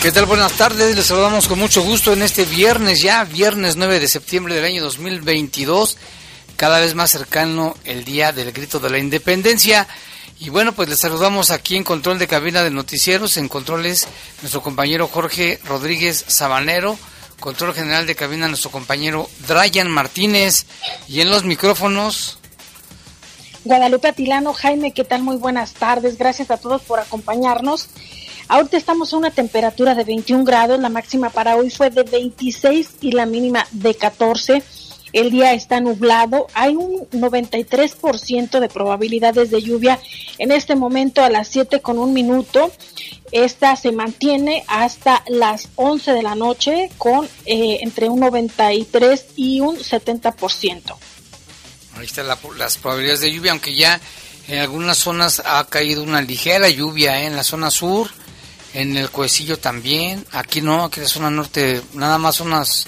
¿Qué tal? Buenas tardes, les saludamos con mucho gusto en este viernes ya, viernes 9 de septiembre del año 2022, cada vez más cercano el día del grito de la independencia. Y bueno, pues les saludamos aquí en control de cabina de noticieros, en controles nuestro compañero Jorge Rodríguez Sabanero, control general de cabina nuestro compañero Dryan Martínez y en los micrófonos. Guadalupe Atilano, Jaime, ¿qué tal? Muy buenas tardes, gracias a todos por acompañarnos. Ahorita estamos a una temperatura de 21 grados, la máxima para hoy fue de 26 y la mínima de 14. El día está nublado, hay un 93% de probabilidades de lluvia en este momento a las 7 con un minuto. Esta se mantiene hasta las 11 de la noche con eh, entre un 93 y un 70%. Ahí están las probabilidades de lluvia, aunque ya en algunas zonas ha caído una ligera lluvia, ¿eh? en la zona sur, en el Cuecillo también, aquí no, aquí en la zona norte nada más unas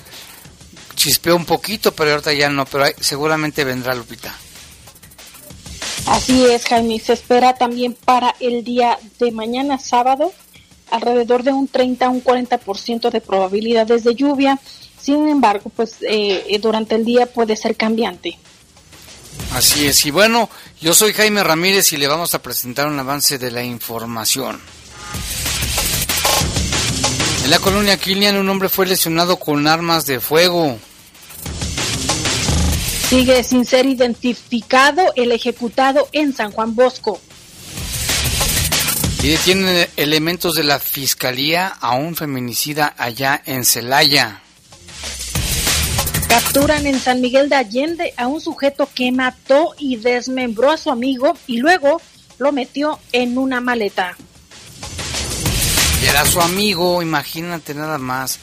chispeó un poquito, pero ahorita ya no, pero seguramente vendrá Lupita. Así es, Jaime, se espera también para el día de mañana sábado alrededor de un 30 a un 40% de probabilidades de lluvia. Sin embargo, pues eh, durante el día puede ser cambiante. Así es, y bueno, yo soy Jaime Ramírez y le vamos a presentar un avance de la información. En la colonia Kilian un hombre fue lesionado con armas de fuego. Sigue sin ser identificado el ejecutado en San Juan Bosco. Y detienen elementos de la fiscalía a un feminicida allá en Celaya. Capturan en San Miguel de Allende a un sujeto que mató y desmembró a su amigo y luego lo metió en una maleta. Era su amigo, imagínate nada más.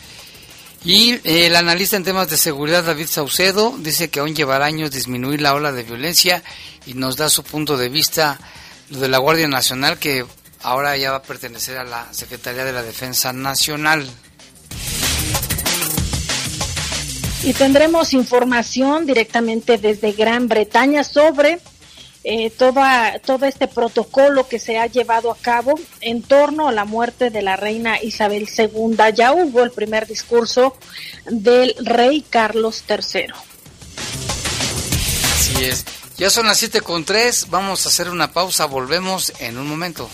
Y eh, el analista en temas de seguridad David Saucedo dice que aún llevará años disminuir la ola de violencia y nos da su punto de vista lo de la Guardia Nacional que ahora ya va a pertenecer a la Secretaría de la Defensa Nacional. Y tendremos información directamente desde Gran Bretaña sobre eh, toda, todo este protocolo que se ha llevado a cabo en torno a la muerte de la reina Isabel II. Ya hubo el primer discurso del rey Carlos III. Así es. Ya son las siete con tres. Vamos a hacer una pausa. Volvemos en un momento.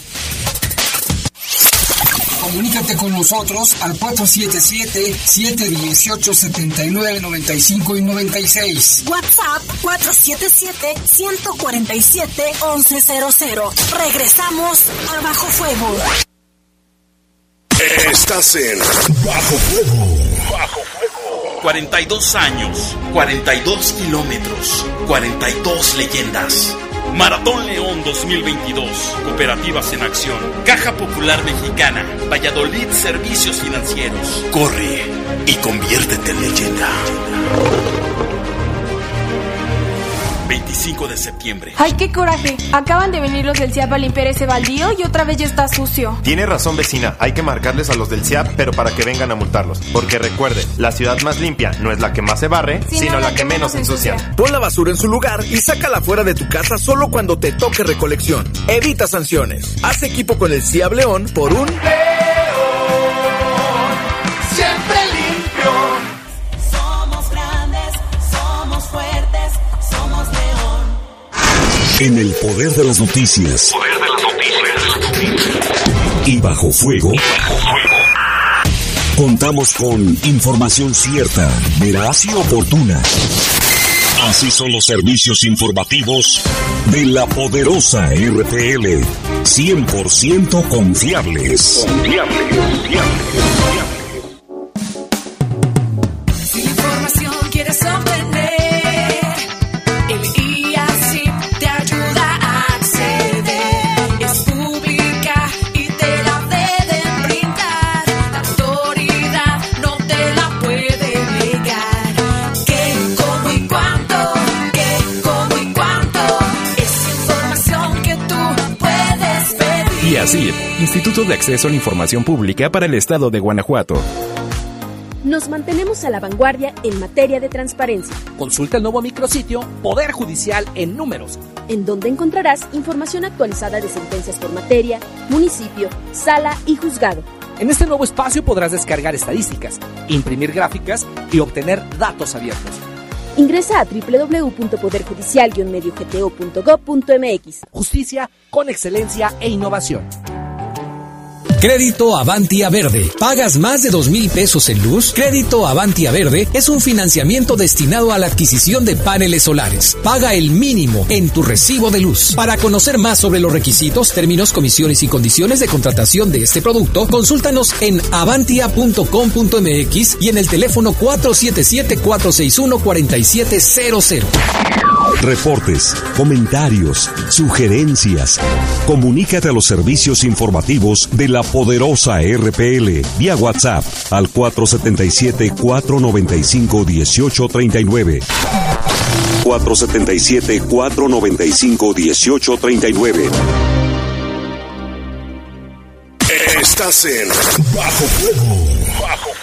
Comunícate con nosotros al 477-718-7995 y 96. WhatsApp 477-147-1100. Regresamos a Bajo Fuego. Estás en Bajo Fuego. Bajo Fuego. 42 años, 42 kilómetros, 42 leyendas. Maratón León 2022. Cooperativas en acción. Caja Popular Mexicana. Valladolid Servicios Financieros. Corre y conviértete en leyenda. 25 de septiembre. ¡Ay, qué coraje! Acaban de venir los del CIAP a limpiar ese baldío y otra vez ya está sucio. Tiene razón, vecina. Hay que marcarles a los del CIAP, pero para que vengan a multarlos. Porque recuerde, la ciudad más limpia no es la que más se barre, sino, la, que, menos ensucia. Pon la basura en su lugar y sácala fuera de tu casa solo cuando te toque recolección. Evita sanciones. Haz equipo con el CIAP León por un... En el poder de las noticias. Poder de las noticias. Y bajo fuego. Contamos con información cierta, veraz y oportuna. Así son los servicios informativos de la poderosa RTL. 100% confiables. Confiables, confiables. Si Instituto de Acceso a la Información Pública para el Estado de Guanajuato. Nos mantenemos a la vanguardia en materia de transparencia. Consulta el nuevo micrositio Poder Judicial en Números, en donde encontrarás información actualizada de sentencias por materia, municipio, sala y juzgado. En este nuevo espacio podrás descargar estadísticas, imprimir gráficas y obtener datos abiertos. Ingresa a www.poderjudicial-mediogto.gov.mx. Justicia con excelencia e innovación. Crédito Avantia Verde. ¿Pagas más de dos mil pesos en luz? Crédito Avantia Verde es un financiamiento destinado a la adquisición de paneles solares. Paga el mínimo en tu recibo de luz. Para conocer más sobre los requisitos, términos, comisiones y condiciones de contratación de este producto, consúltanos en avantia.com.mx y en el teléfono 477-461-4700. Reportes, comentarios, sugerencias. Comunícate a los servicios informativos de la poderosa RPL vía WhatsApp al 477-495-1839. 477-495-1839. Estás en Bajo Fuego. Bajo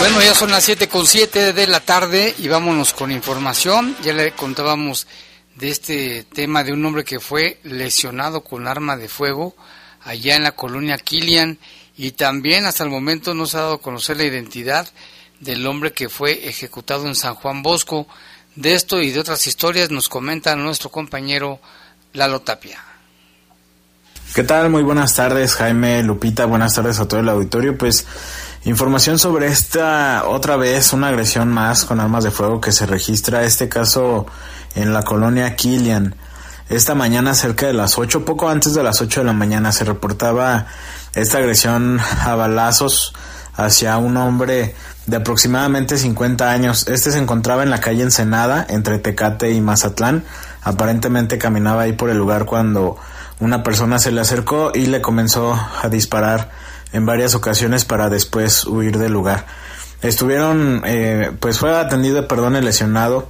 Bueno, ya son las 7 con 7 de la tarde y vámonos con información. Ya le contábamos de este tema de un hombre que fue lesionado con arma de fuego allá en la colonia Kilian y también hasta el momento no se ha dado a conocer la identidad del hombre que fue ejecutado en San Juan Bosco. De esto y de otras historias nos comenta nuestro compañero Lalo Tapia. ¿Qué tal? Muy buenas tardes, Jaime, Lupita, buenas tardes a todo el auditorio. Pues Información sobre esta otra vez, una agresión más con armas de fuego que se registra, este caso en la colonia Kilian. Esta mañana cerca de las 8, poco antes de las 8 de la mañana, se reportaba esta agresión a balazos hacia un hombre de aproximadamente 50 años. Este se encontraba en la calle Ensenada, entre Tecate y Mazatlán. Aparentemente caminaba ahí por el lugar cuando una persona se le acercó y le comenzó a disparar en varias ocasiones para después huir del lugar. Estuvieron, eh, pues fue atendido, perdón, el lesionado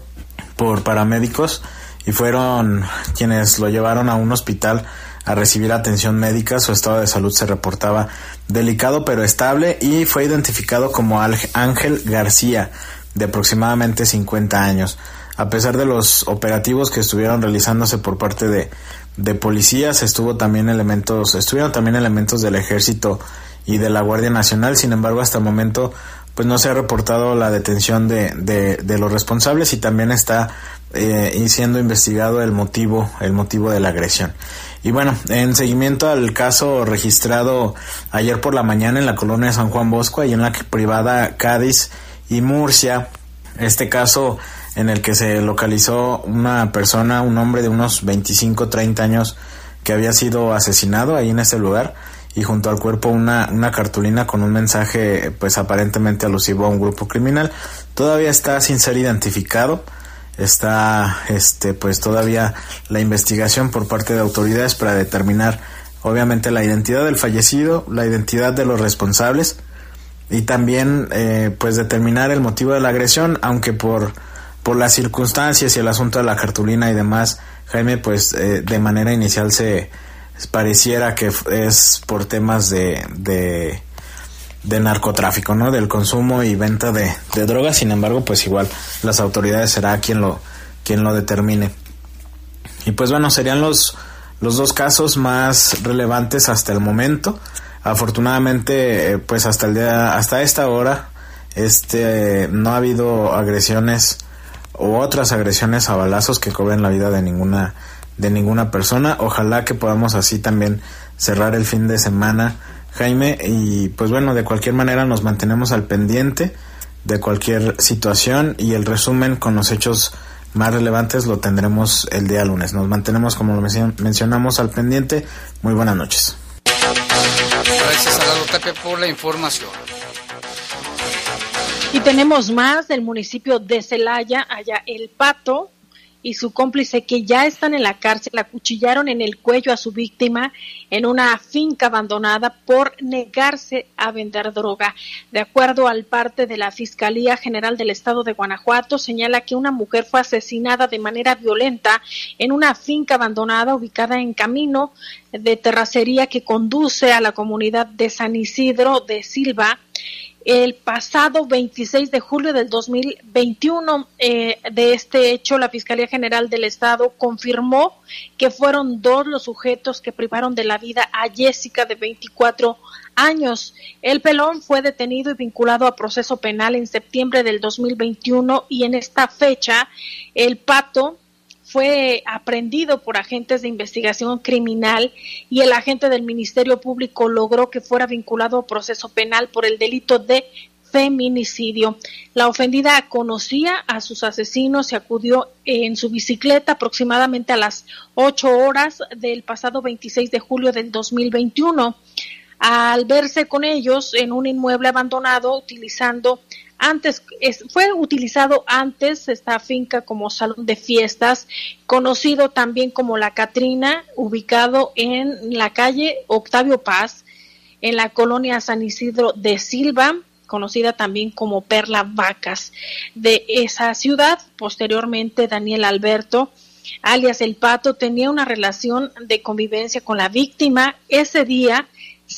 por paramédicos y fueron quienes lo llevaron a un hospital a recibir atención médica. Su estado de salud se reportaba delicado pero estable y fue identificado como Ángel García, de aproximadamente 50 años. A pesar de los operativos que estuvieron realizándose por parte de, de policías, estuvo también elementos, estuvieron también elementos del ejército y de la Guardia Nacional. Sin embargo, hasta el momento pues no se ha reportado la detención de, de, los responsables y también está eh, siendo investigado el motivo, el motivo de la agresión. Y bueno, en seguimiento al caso registrado ayer por la mañana en la colonia de San Juan Bosco y en la privada Cádiz y Murcia, este caso en el que se localizó una persona, un hombre de unos 25, 30 años que había sido asesinado ahí en ese lugar y junto al cuerpo una, una cartulina con un mensaje pues aparentemente alusivo a un grupo criminal. Todavía está sin ser identificado. Está este pues todavía la investigación por parte de autoridades para determinar obviamente la identidad del fallecido, la identidad de los responsables y también eh, pues determinar el motivo de la agresión, aunque por por las circunstancias y el asunto de la cartulina y demás, Jaime pues eh, de manera inicial se pareciera que es por temas de, de, narcotráfico, ¿no? Del consumo y venta de, de, drogas, sin embargo, pues igual las autoridades será quien lo, quien lo determine. Y pues bueno, serían los, los dos casos más relevantes hasta el momento. Afortunadamente, eh, pues hasta el día, hasta esta hora, este, no ha habido agresiones o otras agresiones a balazos que cobren la vida de ninguna de ninguna persona. Ojalá que podamos así también cerrar el fin de semana, Jaime. Y pues bueno, de cualquier manera nos mantenemos al pendiente de cualquier situación y el resumen con los hechos más relevantes lo tendremos el día lunes. Nos mantenemos, como lo mencionamos, al pendiente. Muy buenas noches. Gracias a Tapia por la información. Y tenemos más del municipio de Celaya, allá El Pato y su cómplice que ya están en la cárcel acuchillaron en el cuello a su víctima en una finca abandonada por negarse a vender droga. De acuerdo al parte de la Fiscalía General del Estado de Guanajuato, señala que una mujer fue asesinada de manera violenta en una finca abandonada ubicada en camino de terracería que conduce a la comunidad de San Isidro de Silva el pasado 26 de julio del 2021 eh, de este hecho, la Fiscalía General del Estado confirmó que fueron dos los sujetos que privaron de la vida a Jessica de 24 años. El pelón fue detenido y vinculado a proceso penal en septiembre del 2021 y en esta fecha el pato fue aprendido por agentes de investigación criminal y el agente del Ministerio Público logró que fuera vinculado a proceso penal por el delito de feminicidio. La ofendida conocía a sus asesinos y acudió en su bicicleta aproximadamente a las 8 horas del pasado 26 de julio del 2021. Al verse con ellos en un inmueble abandonado utilizando antes fue utilizado antes esta finca como salón de fiestas, conocido también como La Catrina, ubicado en la calle Octavio Paz, en la colonia San Isidro de Silva, conocida también como Perla Vacas. De esa ciudad, posteriormente Daniel Alberto, alias El Pato, tenía una relación de convivencia con la víctima. Ese día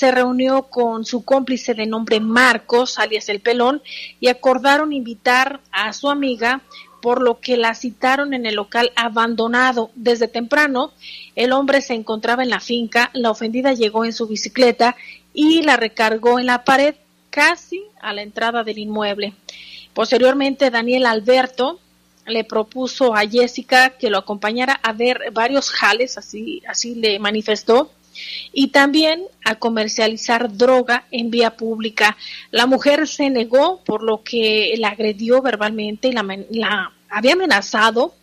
se reunió con su cómplice de nombre Marcos, alias el Pelón, y acordaron invitar a su amiga, por lo que la citaron en el local abandonado. Desde temprano, el hombre se encontraba en la finca, la ofendida llegó en su bicicleta y la recargó en la pared casi a la entrada del inmueble. Posteriormente, Daniel Alberto le propuso a Jessica que lo acompañara a ver varios jales, así, así le manifestó, y también a comercializar droga en vía pública. La mujer se negó, por lo que la agredió verbalmente y la, había amenazado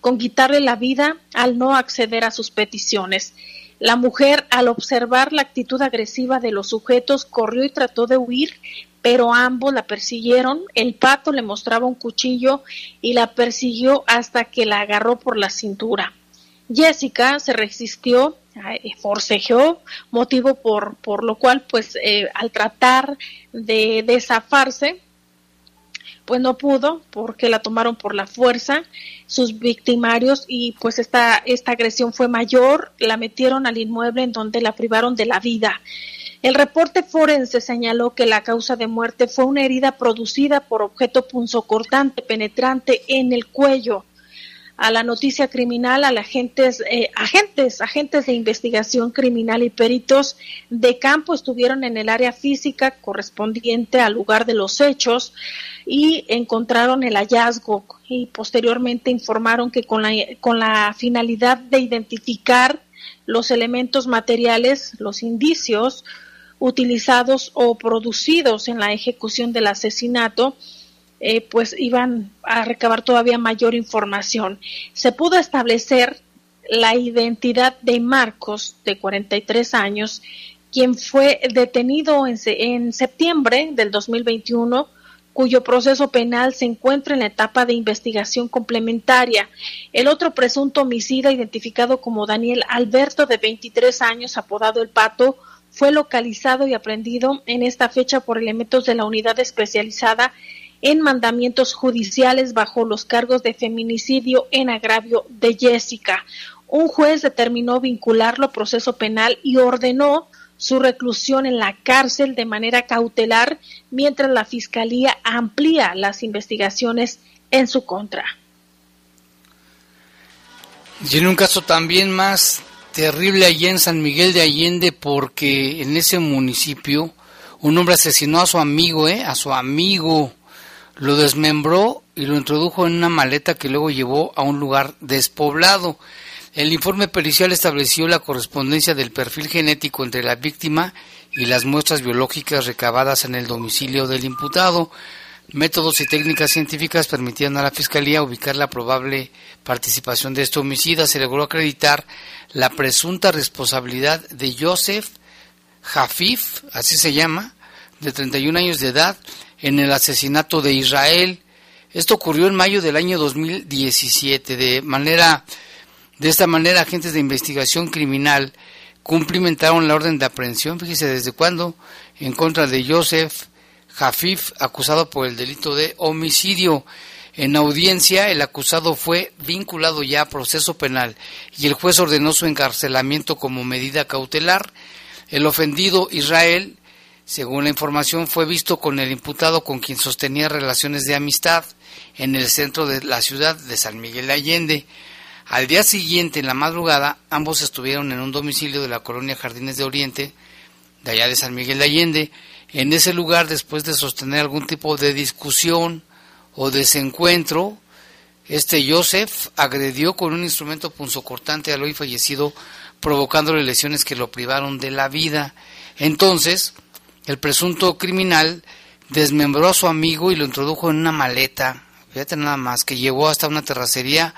con quitarle la vida al no acceder a sus peticiones. La mujer, al observar la actitud agresiva de los sujetos, corrió y trató de huir, pero ambos la persiguieron. El pato le mostraba un cuchillo y la persiguió hasta que la agarró por la cintura. Jessica se resistió forcejeó, motivo por, por lo cual, pues, eh, al tratar de, de zafarse, pues no pudo porque la tomaron por la fuerza sus victimarios y pues esta, esta agresión fue mayor, la metieron al inmueble en donde la privaron de la vida. El reporte forense señaló que la causa de muerte fue una herida producida por objeto punzocortante penetrante en el cuello a la noticia criminal, a agentes, eh, agentes, agentes de investigación criminal y peritos de campo estuvieron en el área física correspondiente al lugar de los hechos y encontraron el hallazgo. Y posteriormente informaron que con la, con la finalidad de identificar los elementos materiales, los indicios utilizados o producidos en la ejecución del asesinato, eh, pues iban a recabar todavía mayor información. Se pudo establecer la identidad de Marcos, de 43 años, quien fue detenido en, en septiembre del 2021 cuyo proceso penal se encuentra en la etapa de investigación complementaria. El otro presunto homicida, identificado como Daniel Alberto, de 23 años, apodado El Pato, fue localizado y aprendido en esta fecha por elementos de la unidad especializada en mandamientos judiciales bajo los cargos de feminicidio en agravio de Jessica. Un juez determinó vincularlo a proceso penal y ordenó su reclusión en la cárcel de manera cautelar mientras la Fiscalía amplía las investigaciones en su contra. Y en un caso también más terrible allí en San Miguel de Allende porque en ese municipio un hombre asesinó a su amigo, ¿eh? a su amigo lo desmembró y lo introdujo en una maleta que luego llevó a un lugar despoblado. El informe pericial estableció la correspondencia del perfil genético entre la víctima y las muestras biológicas recabadas en el domicilio del imputado. Métodos y técnicas científicas permitían a la Fiscalía ubicar la probable participación de este homicida. Se logró acreditar la presunta responsabilidad de Joseph Jafif, así se llama, de 31 años de edad, en el asesinato de Israel. Esto ocurrió en mayo del año 2017. De manera, de esta manera, agentes de investigación criminal cumplimentaron la orden de aprehensión, fíjese desde cuándo, en contra de Joseph Jafif, acusado por el delito de homicidio. En audiencia, el acusado fue vinculado ya a proceso penal y el juez ordenó su encarcelamiento como medida cautelar. El ofendido Israel, según la información, fue visto con el imputado con quien sostenía relaciones de amistad en el centro de la ciudad de San Miguel de Allende. Al día siguiente, en la madrugada, ambos estuvieron en un domicilio de la colonia Jardines de Oriente, de allá de San Miguel de Allende. En ese lugar, después de sostener algún tipo de discusión, o desencuentro, este Joseph agredió con un instrumento punzocortante al hoy fallecido, provocándole lesiones que lo privaron de la vida. Entonces, el presunto criminal desmembró a su amigo y lo introdujo en una maleta, fíjate nada más, que llevó hasta una terracería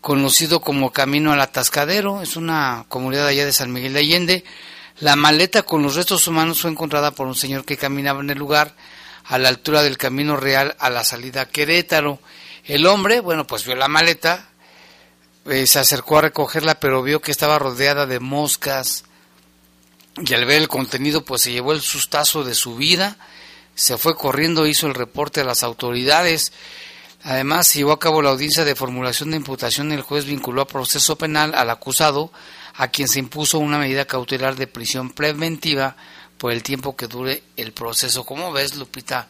conocido como Camino al Atascadero, es una comunidad allá de San Miguel de Allende. La maleta con los restos humanos fue encontrada por un señor que caminaba en el lugar, a la altura del Camino Real a la salida a Querétaro. El hombre, bueno, pues vio la maleta, eh, se acercó a recogerla, pero vio que estaba rodeada de moscas y al ver el contenido, pues se llevó el sustazo de su vida, se fue corriendo, hizo el reporte a las autoridades. Además, llevó a cabo la audiencia de formulación de imputación. El juez vinculó a proceso penal al acusado, a quien se impuso una medida cautelar de prisión preventiva por el tiempo que dure el proceso. ¿Cómo ves, Lupita?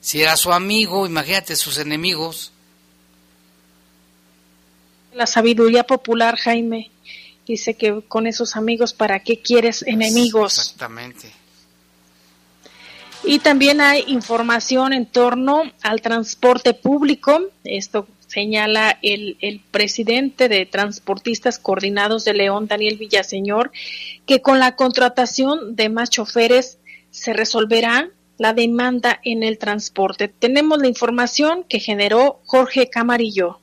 Si era su amigo, imagínate sus enemigos. La sabiduría popular, Jaime, dice que con esos amigos, ¿para qué quieres enemigos? Exactamente. Y también hay información en torno al transporte público. Esto señala el, el, presidente de Transportistas Coordinados de León, Daniel Villaseñor, que con la contratación de más choferes se resolverá la demanda en el transporte. Tenemos la información que generó Jorge Camarillo.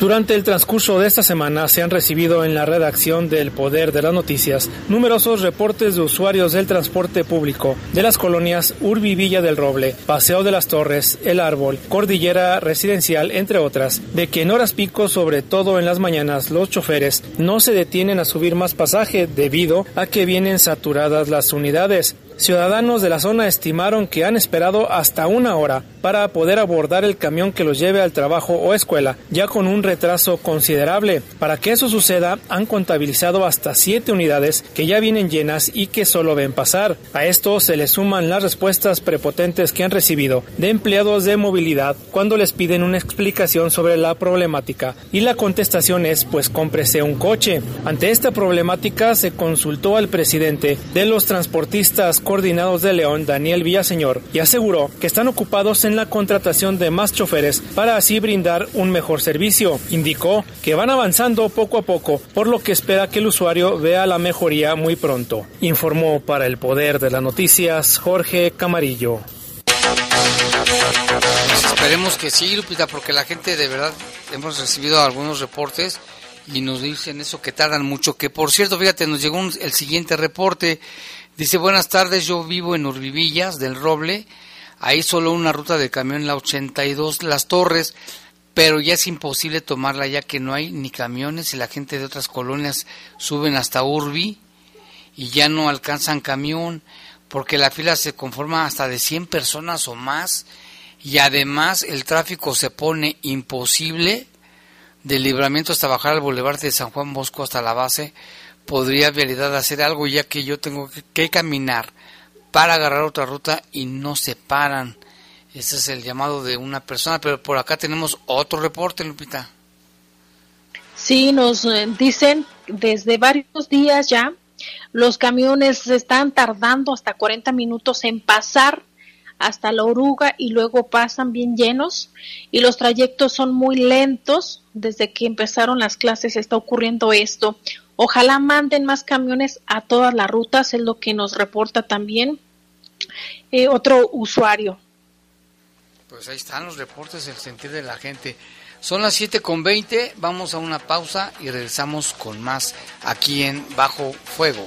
Durante el transcurso de esta semana se han recibido en la redacción del Poder de las Noticias numerosos reportes de usuarios del transporte público de las colonias Urbi Villa del Roble, Paseo de las Torres, El Árbol, Cordillera Residencial, entre otras, de que en horas pico, sobre todo en las mañanas, los choferes no se detienen a subir más pasaje debido a que vienen saturadas las unidades. Ciudadanos de la zona estimaron que han esperado hasta una hora para poder abordar el camión que los lleve al trabajo o escuela, ya con un retraso considerable. Para que eso suceda, han contabilizado hasta siete unidades que ya vienen llenas y que solo ven pasar. A esto se le suman las respuestas prepotentes que han recibido de empleados de movilidad cuando les piden una explicación sobre la problemática y la contestación es pues cómprese un coche. Ante esta problemática se consultó al presidente de los transportistas coordinados de León, Daniel Villaseñor, y aseguró que están ocupados en la contratación de más choferes para así brindar un mejor servicio. Indicó que van avanzando poco a poco, por lo que espera que el usuario vea la mejoría muy pronto. Informó para el Poder de las Noticias Jorge Camarillo. Pues esperemos que sí, Lupita, porque la gente de verdad hemos recibido algunos reportes y nos dicen eso que tardan mucho. Que por cierto, fíjate, nos llegó el siguiente reporte. Dice, buenas tardes, yo vivo en Urbivillas del Roble. Hay solo una ruta de camión, la 82 Las Torres, pero ya es imposible tomarla ya que no hay ni camiones y la gente de otras colonias suben hasta Urbi y ya no alcanzan camión porque la fila se conforma hasta de 100 personas o más y además el tráfico se pone imposible del libramiento hasta bajar al boulevard de San Juan Bosco hasta la base podría en realidad hacer algo ya que yo tengo que, que, caminar para agarrar otra ruta y no se paran. Ese es el llamado de una persona, pero por acá tenemos otro reporte, Lupita. Sí, nos dicen desde varios días ya, los camiones están tardando hasta 40 minutos en pasar hasta la oruga y luego pasan bien llenos y los trayectos son muy lentos. Desde que empezaron las clases está ocurriendo esto. Ojalá manden más camiones a todas las rutas, es lo que nos reporta también eh, otro usuario. Pues ahí están los reportes, el sentir de la gente. Son las 7 con 20, vamos a una pausa y regresamos con más aquí en Bajo Fuego.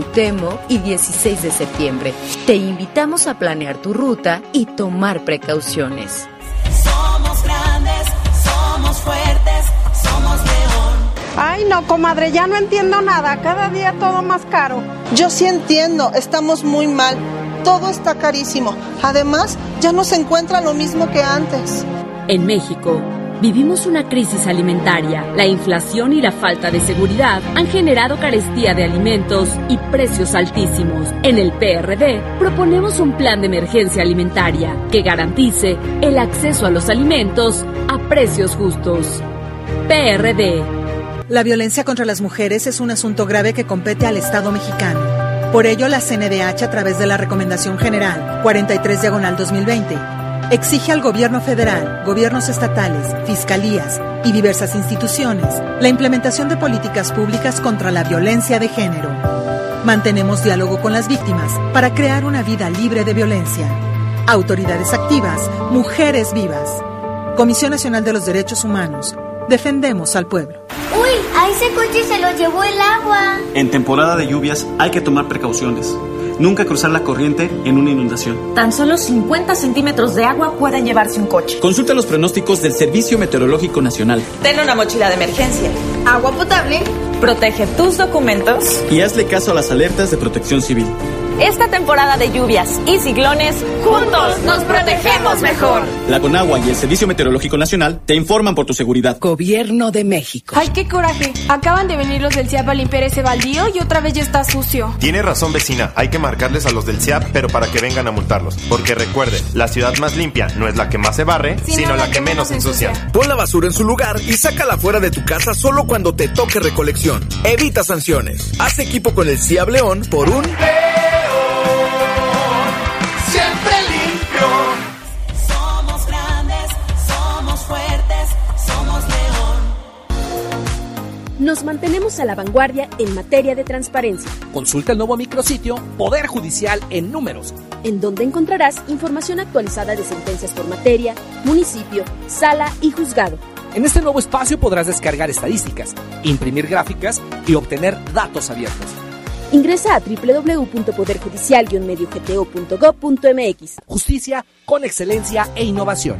Cuauhtémoc y 16 de septiembre. Te invitamos a planear tu ruta y tomar precauciones. Somos grandes, somos fuertes, somos león. Ay, no, comadre, ya no entiendo nada. Cada día todo más caro. Yo sí entiendo, estamos muy mal. Todo está carísimo. Además, ya no se encuentra lo mismo que antes. En México, vivimos una crisis alimentaria. La inflación y la falta de seguridad han generado carestía de alimentos y precios altísimos. En el PRD proponemos un plan de emergencia alimentaria que garantice el acceso a los alimentos a precios justos. PRD. La violencia contra las mujeres es un asunto grave que compete al Estado mexicano. Por ello, la CNDH, a través de la Recomendación General 43 Diagonal 2020, exige al Gobierno federal, gobiernos estatales, fiscalías y diversas instituciones la implementación de políticas públicas contra la violencia de género. Mantenemos diálogo con las víctimas para crear una vida libre de violencia. Autoridades activas, mujeres vivas. Comisión Nacional de los Derechos Humanos. Defendemos al pueblo. Uy, a ese coche se lo llevó el agua. En temporada de lluvias hay que tomar precauciones. Nunca cruzar la corriente en una inundación. Tan solo 50 centímetros de agua pueden llevarse un coche. Consulta los pronósticos del Servicio Meteorológico Nacional. Ten una mochila de emergencia. Agua potable. Protege tus documentos. Y hazle caso a las alertas de protección civil. Esta temporada de lluvias y ciclones, juntos nos protegemos mejor. La Conagua y el Servicio Meteorológico Nacional te informan por tu seguridad. Gobierno de México. Ay, qué coraje. Acaban de venir los del CIAP a limpiar ese baldío y otra vez ya está sucio. Tiene razón vecina, hay que marcarles a los del CIAP, pero para que vengan a multarlos. Porque recuerde, la ciudad más limpia no es la que más se barre, sino, la, que, menos ensucia. Pon la basura en su lugar y sácala fuera de tu casa solo cuando te toque recolección. Evita sanciones. Haz equipo con el CIAB León por un... Nos mantenemos a la vanguardia en materia de transparencia, Consulta el nuevo micrositio Poder Judicial en Números. en donde encontrarás información actualizada de sentencias por materia, municipio, sala y juzgado. En este nuevo espacio podrás descargar estadísticas, imprimir gráficas y obtener datos abiertos. Ingresa a www.poderjudicial-mediogto.gov.mx. Justicia con excelencia e innovación.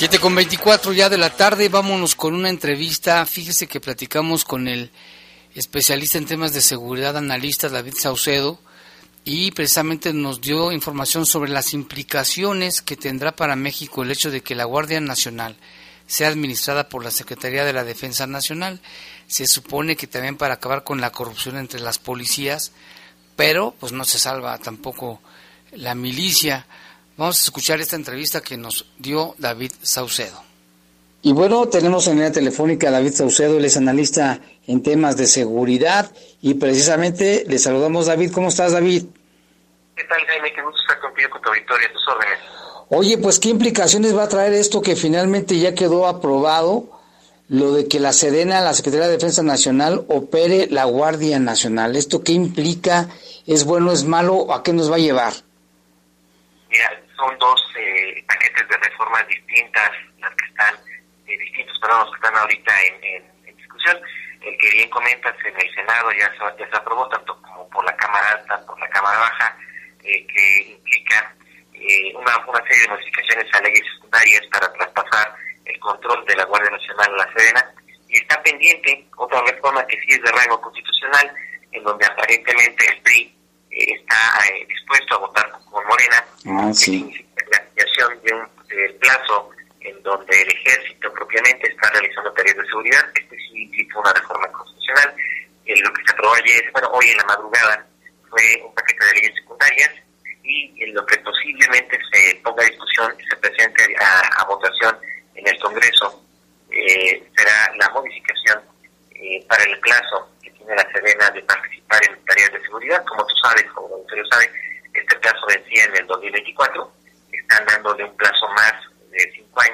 Siete con 24 ya de la tarde, vámonos con una entrevista. Fíjese que platicamos con el especialista en temas de seguridad, analista David Saucedo, y precisamente nos dio información sobre las implicaciones que tendrá para México el hecho de que la Guardia Nacional sea administrada por la Secretaría de la Defensa Nacional. Se supone que también para acabar con la corrupción entre las policías, pero pues no se salva tampoco la milicia. Vamos a escuchar esta entrevista que nos dio David Saucedo. Y bueno, tenemos en línea telefónica a David Saucedo, él es analista en temas de seguridad y precisamente le saludamos David. ¿Cómo estás David? ¿Qué tal, Jaime? Qué gusto estar contigo con tu auditorio, a tus órdenes. Oye, pues qué implicaciones va a traer esto que finalmente ya quedó aprobado, lo de que la Sedena, la Secretaría de Defensa Nacional, opere la Guardia Nacional. ¿Esto qué implica? ¿Es bueno, es malo? ¿A qué nos va a llevar? Mira, son dos eh, paquetes de reformas distintas, las que están, eh, distintos, perdón, que están ahorita en, en, discusión. El que bien comentas en el Senado ya se, ya se aprobó, tanto como por la Cámara Alta, por la Cámara Baja, eh, que implica eh, una, una serie de modificaciones a leyes secundarias para traspasar el control de la Guardia Nacional a la Sedena. Y está pendiente otra reforma que sí es de rango constitucional, en donde aparentemente el PRI está eh, dispuesto a votar por Morena, ah, sí. la ampliación de un del plazo en donde el ejército propiamente está realizando tareas de seguridad, este sí implica una reforma constitucional, lo que se aprobó ayer, bueno, hoy en la madrugada, fue un paquete de leyes secundarias y en lo que posiblemente se ponga a discusión y se presente a, votación en el Congreso eh, será la modificación eh, para el plazo de la Serena de participar en tareas de seguridad. Como tú sabes, como el auditorio sabe, este plazo vencía en el 2024. Están dándole un plazo más de cinco años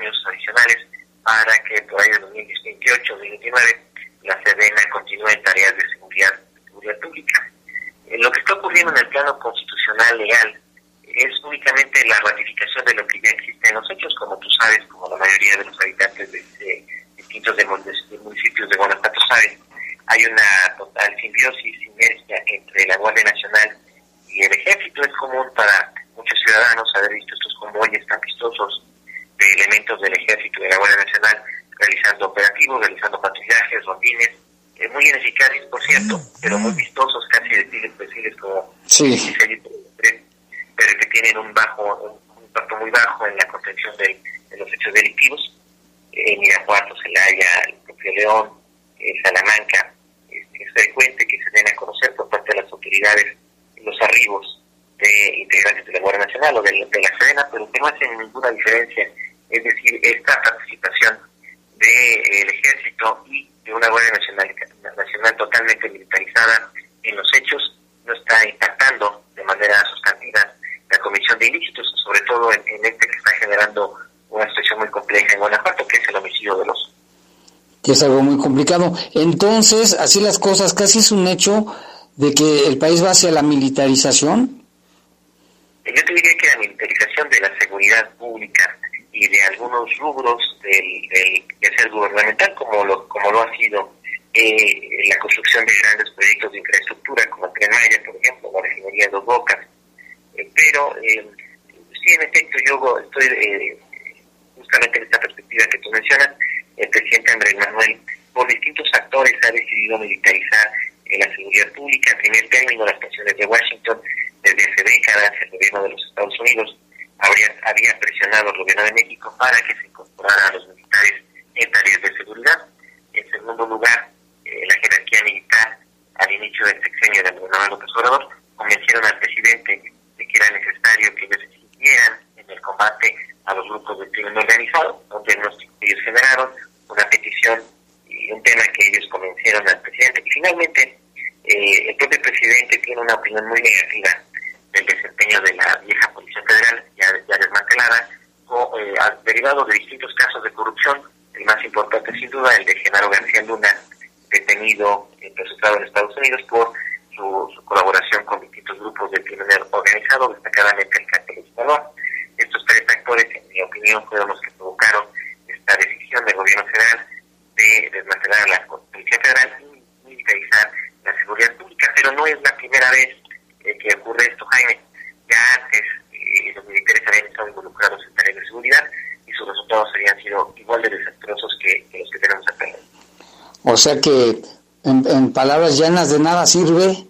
Sí. que es algo muy complicado. Entonces, así las cosas, casi es un hecho de que el país va hacia la militarización el término de las presiones de Washington, desde hace décadas el gobierno de los Estados Unidos habría, había presionado al gobierno de México para que se incorporara a los O sea que en palabras llanas de nada sirve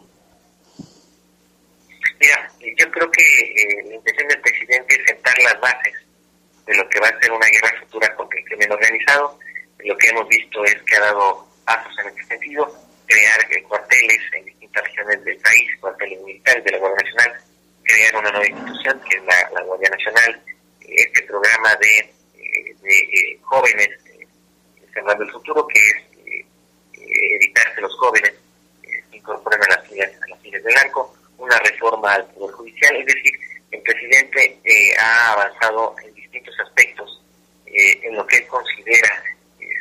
en lo que él considera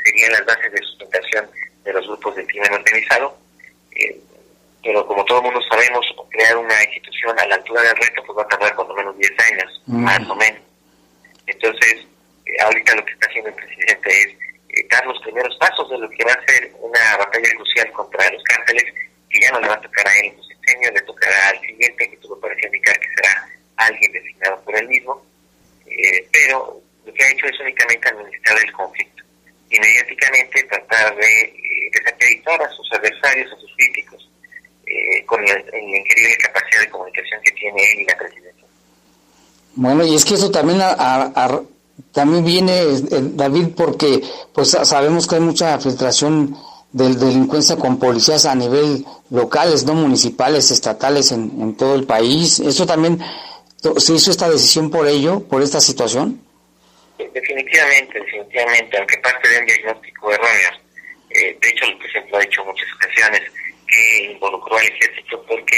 serían las bases de sustentación de los grupos de crimen organizado. Eh, pero como todo mundo sabemos, crear una institución a la altura del reto pues va a tardar por lo menos 10 años, mm. más o menos. Entonces, eh, ahorita lo que está haciendo el presidente es eh, dar los primeros pasos de lo que va a ser una batalla crucial contra los cárteles, que ya no le va a tocar a él en su diseño, le tocará al siguiente, que todo parece indicar que será alguien designado por él mismo. pero lo que ha hecho es únicamente administrar el conflicto y mediáticamente tratar de eh, desacreditar a sus adversarios, a sus críticos, eh, con la, increíble capacidad de comunicación que tiene él y la presidencia. Bueno, y es que eso también a- a- también viene, eh, David, porque pues sabemos que hay mucha filtración de delincuencia con policías a nivel locales, no municipales, estatales en, en todo el país. ¿Eso también se hizo esta decisión por ello, por esta situación? Definitivamente, definitivamente, aunque parte de un diagnóstico erróneo. Eh, de hecho, el presidente lo ha dicho en muchas ocasiones, que involucró al ejército porque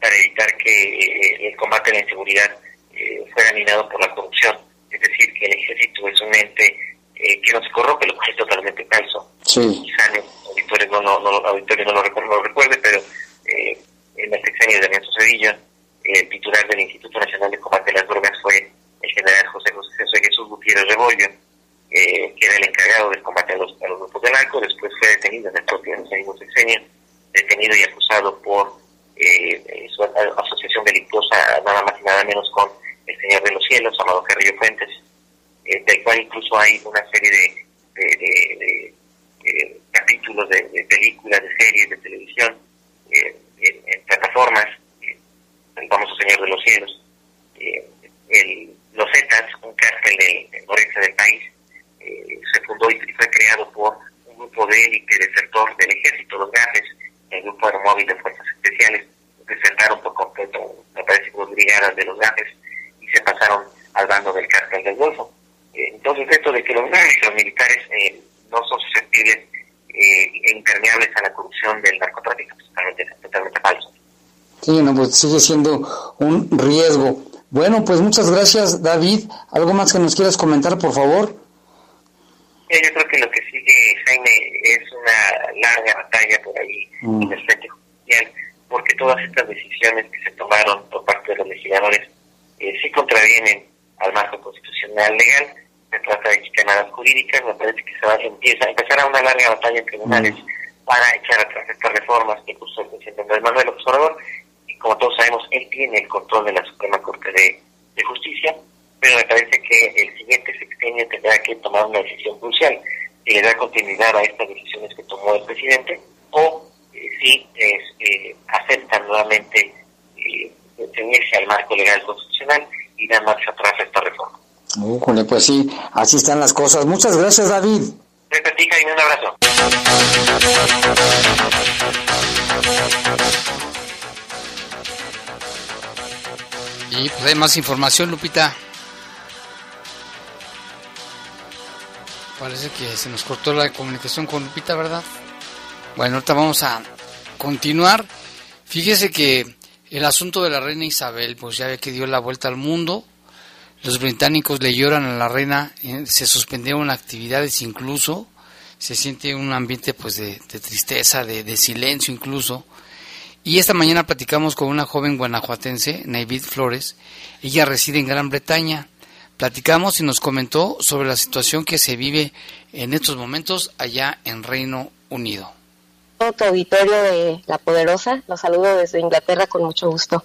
para evitar que eh, el combate a la inseguridad eh, fuera minado por la corrupción. Es decir, que el ejército es un ente eh, que no se corrompe, lo cual es totalmente falso. Sí. Quizá el auditorio no, no, no, auditorio no lo, recuerde, no lo recuerde, pero eh, en el sexenio de Ernesto Sevilla, el titular del Instituto Nacional de Combate a las Drogas fue el general José, José Jesús Gutiérrez Rebollo, eh, que era el encargado del combate a los, los grupos de narco, después fue detenido en el propio mismo sexenio, detenido y acusado por eh, eh, su asociación delictuosa nada más y nada menos con el Señor de los Cielos, Amado Carrillo Fuentes, eh, del cual incluso hay una serie de, de, capítulos de, películas, de series, de televisión, eh, en, plataformas, eh, el Señor de los Cielos, eh, el, los Zetas, un cártel del, del noreste del país, eh, se fundó y fue creado por un grupo de élite desertor del ejército, los GAFES, el grupo aeromóvil de fuerzas especiales, desertaron por completo, me parece que dos brigadas de los GAFES, y se pasaron al bando del cártel del Golfo. Eh, entonces, esto de que los GAFES y los militares eh, no son susceptibles eh, e impermeables a la corrupción del narcotráfico, es totalmente, totalmente falso. Sí, no, pues sigue siendo un riesgo. Bueno, pues muchas gracias, David. ¿Algo más que nos quieras comentar, por favor? Yo creo que lo que sigue, Jaime, es una larga batalla por ahí Mm. en el frente judicial, porque todas estas decisiones que se tomaron por parte de los legisladores eh, sí contravienen al marco constitucional legal. Se trata de chicanadas jurídicas, me parece que se va, empieza, empezará una larga batalla en tribunales para echar atrás estas reformas que puso el presidente Andrés Manuel López Obrador. Y como todos sabemos, él tiene el control de la Suprema Corte de, de Justicia, pero me parece que el siguiente sexenio tendrá que tomar una decisión crucial, si le da continuidad a estas decisiones que tomó el presidente o eh, si es, eh, acepta nuevamente eh, ceñirse al marco legal constitucional y dar marcha atrás a esta reforma. Híjole, pues sí, así están las cosas. Muchas gracias, David. Repetí, y un abrazo. Y pues hay más información, Lupita. Parece que se nos cortó la comunicación con Lupita, ¿verdad? Bueno, ahorita vamos a continuar. Fíjese que el asunto de la reina Isabel, pues ya ve que dio la vuelta al mundo. Los británicos le lloran a la reina, eh, se suspendieron actividades incluso, se siente un ambiente pues de, tristeza, de, silencio incluso. Y esta mañana platicamos con una joven guanajuatense, Navid Flores. Ella reside en Gran Bretaña. Platicamos y nos comentó sobre la situación que se vive en estos momentos allá en Reino Unido. auditorio de La Poderosa. Los saludo desde Inglaterra con mucho gusto.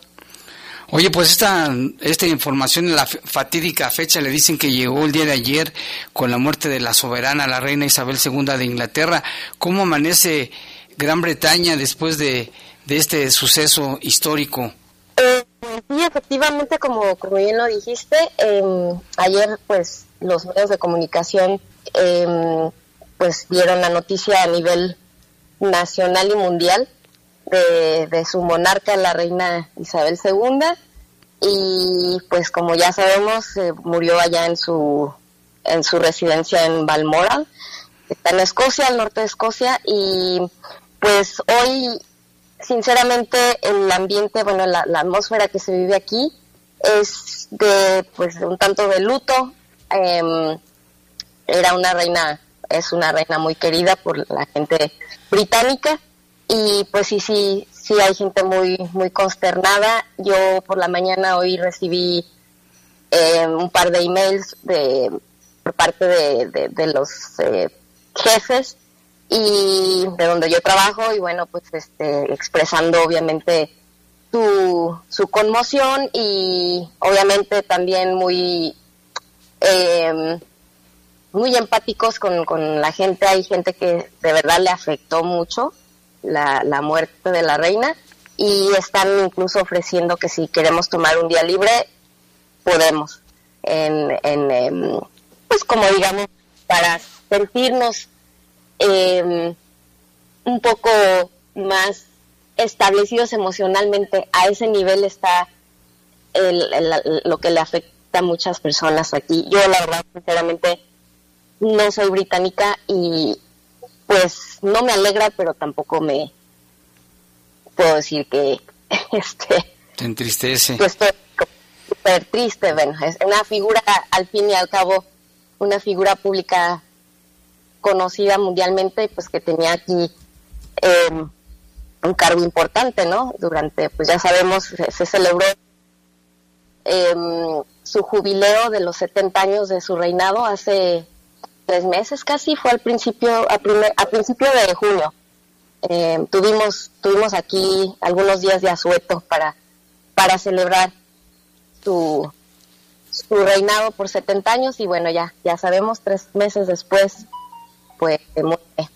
Oye, pues esta, esta información en la fatídica fecha le dicen que llegó el día de ayer con la muerte de la soberana, la reina Isabel II de Inglaterra. ¿Cómo amanece Gran Bretaña después de, de este suceso histórico? Eh, sí, efectivamente, como, como bien lo dijiste, eh, ayer pues los medios de comunicación eh, pues dieron la noticia a nivel nacional y mundial de, su monarca, la reina Isabel II, y pues como ya sabemos, eh, murió allá en su, en su residencia en Balmoral, que está en Escocia, al norte de Escocia, y pues hoy sinceramente el ambiente, bueno, la, la atmósfera que se vive aquí es de, pues, un tanto de luto. Em, era una reina, es una reina muy querida por la gente británica y pues sí, sí, sí hay gente muy muy consternada. Yo por la mañana hoy recibí eh, un par de emails de por parte de, de- los eh, jefes y de donde yo trabajo y bueno pues este expresando obviamente su, su conmoción y obviamente también muy eh, muy empáticos con, con la gente. Hay gente que de verdad le afectó mucho la, la muerte de la reina y están incluso ofreciendo que si queremos tomar un día libre, podemos. En, en, em, pues como digamos, para sentirnos em, un poco más establecidos emocionalmente. A ese nivel está el- lo que le afecta a muchas personas aquí. Yo la verdad, sinceramente, no soy británica y pues no me alegra, pero tampoco me puedo decir que este Te entristece. pues estoy súper triste, bueno, es una figura al fin y al cabo, una figura pública conocida mundialmente, pues que tenía aquí eh, un cargo importante, ¿no? Durante, pues ya sabemos, se, se celebró eh, su jubileo de los 70 años de su reinado hace tres meses casi, fue al principio, a, primer- a principio de junio. Eh, tuvimos, tuvimos aquí algunos días de asueto para, para celebrar su, su reinado por 70 años y bueno, ya, ya sabemos, tres meses después, pues muere.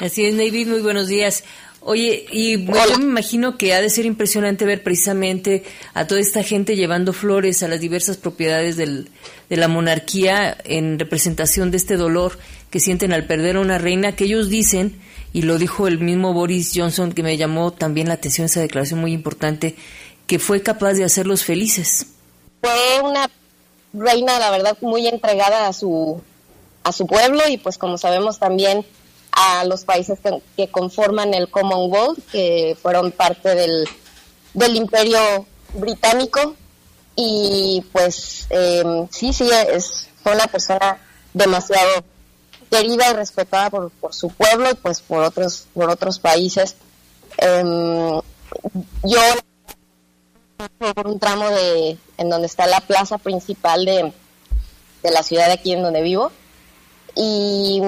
Así es, Navy, muy buenos días. Oye, y bueno, yo me imagino que ha de ser impresionante ver precisamente a toda esta gente llevando flores a las diversas propiedades del- de la monarquía en representación de este dolor que sienten al perder a una reina que ellos dicen, y lo dijo el mismo Boris Johnson, que me llamó también la atención esa declaración muy importante, que fue capaz de hacerlos felices. Fue una reina, la verdad, muy entregada a su, a su pueblo y pues como sabemos también a los países que, conforman el Commonwealth, que fueron parte del, del imperio británico y pues eh, sí, sí, es, fue una persona demasiado querida y respetada por, por su pueblo y pues por otros, por otros países. Em, yo por un tramo de en donde está la plaza principal de, de la ciudad de aquí en donde vivo y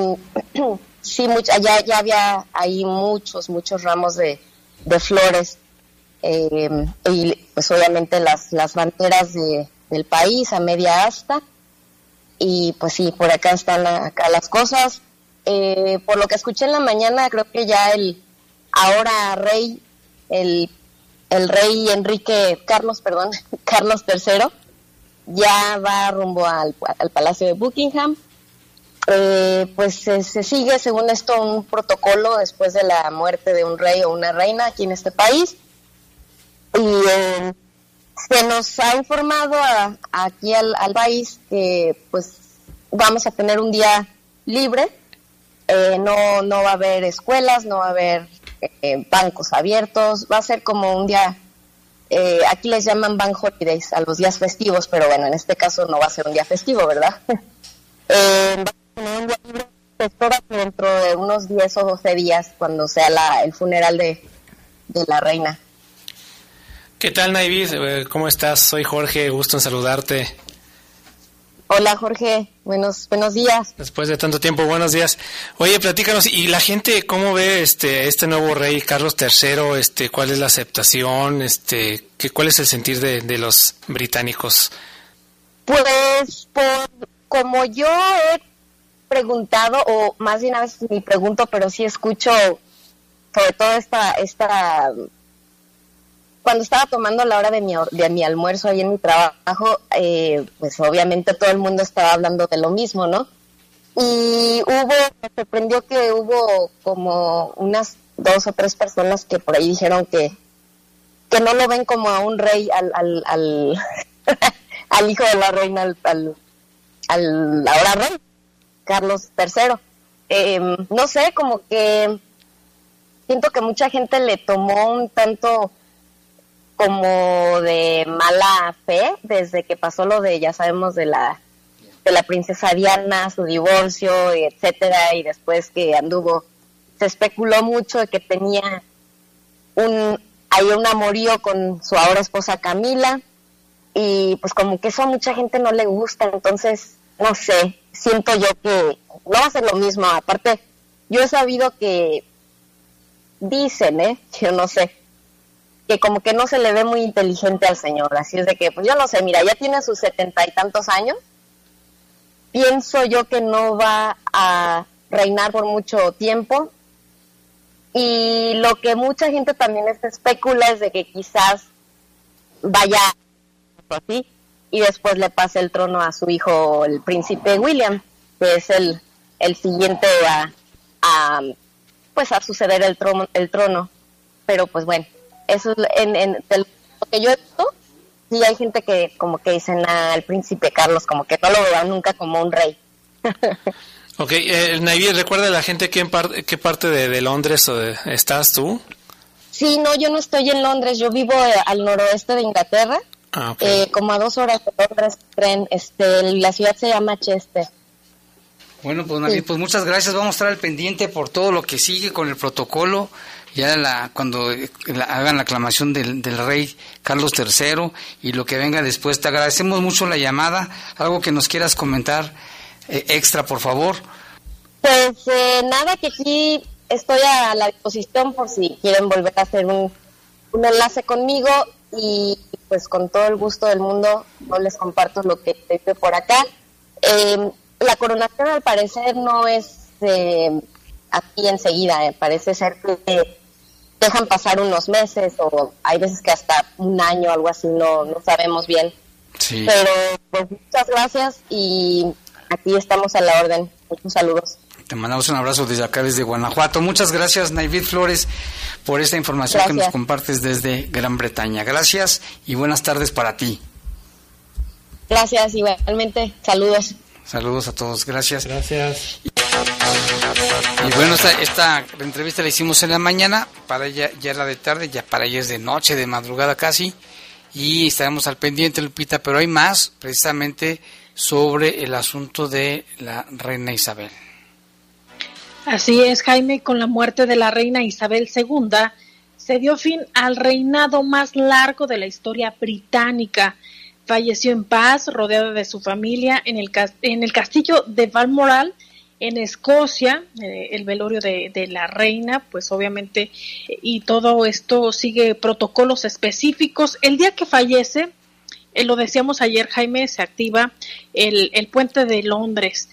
sí mucha, ya ya había ahí muchos muchos ramos de, de flores eh, y pues obviamente las las banderas de, del país a media asta y pues sí por acá están acá las cosas Eh, por lo que escuché en la mañana creo que ya el ahora rey el el rey Enrique Carlos, perdón, Carlos III, ya va rumbo al, al Palacio de Buckingham. Eh, pues se, se sigue, según esto, un protocolo después de la muerte de un rey o una reina aquí en este país. Y eh, se nos ha informado a- aquí al, país que pues vamos a tener un día libre. Eh, no, no va a haber escuelas, no va a haber eh, bancos abiertos, va a ser como un día, eh, aquí les llaman bank holidays a los días festivos, pero bueno, en este caso no va a ser un día festivo, ¿verdad? Eh, a tener un día libre, se espera que dentro de unos 10 o 12 días, cuando sea la, el funeral de, de la reina. ¿Qué tal, Naivid? Eh, ¿Cómo estás? Soy Jorge, gusto en saludarte. Hola Jorge, buenos, buenos días. Después de tanto tiempo, buenos días. Oye, platícanos, ¿y la gente cómo ve este este nuevo rey Carlos III? Este, ¿Cuál es la aceptación? Este, ¿qué, ¿Cuál es el sentir de, de los británicos? Pues por como yo he preguntado, o más bien a veces ni pregunto, pero sí escucho sobre todo esta, esta cuando estaba tomando la hora de mi, de mi almuerzo ahí en mi trabajo, eh, pues obviamente todo el mundo estaba hablando de lo mismo, ¿no? Y hubo, me sorprendió que hubo como unas dos o tres personas que por ahí dijeron que, que no lo ven como a un rey, al, al, al, hijo de la reina, al, al ahora rey, Carlos III. Eh, no sé, como que siento que mucha gente le tomó un tanto como de mala fe desde que pasó lo de, ya sabemos, de la de la princesa Diana, su divorcio, etcétera, y después que anduvo, se especuló mucho de que tenía un hay un amorío con su ahora esposa Camila y pues como que eso a mucha gente no le gusta, entonces no sé, siento yo que no va a ser lo mismo, aparte yo he sabido que dicen, ¿eh? Yo no sé, que como que no se le ve muy inteligente al señor, así es de que, pues yo no sé, mira, ya tiene sus setenta y tantos años, pienso yo que no va a reinar por mucho tiempo, y lo que mucha gente también especula es de que quizás vaya así y después le pase el trono a su hijo, el príncipe William, que es el, el siguiente a, a, pues a suceder el trono, el trono. Pero pues bueno, eso es en, en lo que yo he visto, sí hay gente que como que dicen al príncipe Carlos como que no lo vean nunca como un rey. Ok, eh, recuerda a la gente qué, par qué parte de, de Londres o de- estás tú. Sí, no, yo no estoy en Londres, yo vivo eh, al noroeste de Inglaterra, Ah, eh, como a dos horas de Londres, tren, este, la ciudad se llama Chester. Bueno, pues pues muchas gracias. Vamos a estar al pendiente por todo lo que sigue con el protocolo. Ya la, cuando eh, la- hagan la aclamación del, del rey Carlos III y lo que venga después. Te agradecemos mucho la llamada. Algo que nos quieras comentar eh, extra, por favor. Pues eh, nada, que aquí estoy a la disposición por si quieren volver a hacer un, un enlace conmigo y pues con todo el gusto del mundo no les comparto lo que hice por acá. Eh, la coronación al parecer no es eh, aquí enseguida, eh, parece ser que dejan pasar unos meses o hay veces que hasta un año algo así, no, no sabemos bien. Sí. Pero pues muchas gracias y aquí estamos a la orden. Muchos saludos. Te mandamos un abrazo desde acá, desde Guanajuato. Muchas gracias, Naivid Flores, por esta información que nos compartes desde Gran Bretaña. Gracias y buenas tardes para ti. Gracias, igualmente. Saludos. Saludos a todos, gracias. Gracias. Y bueno, esta, esta entrevista la hicimos en la mañana, para ella ya era de tarde, ya para ella es de noche, de madrugada casi, y estaremos al pendiente, Lupita, pero hay más precisamente sobre el asunto de la reina Isabel. Así es, Jaime, con la muerte de la reina Isabel II se dio fin al reinado más largo de la historia británica. Falleció en paz, rodeada de su familia, en el, en el castillo de Balmoral, en Escocia, eh, el velorio de, la reina, pues obviamente, y todo esto sigue protocolos específicos. El día que fallece, eh, lo decíamos ayer, Jaime, se activa el puente de Londres.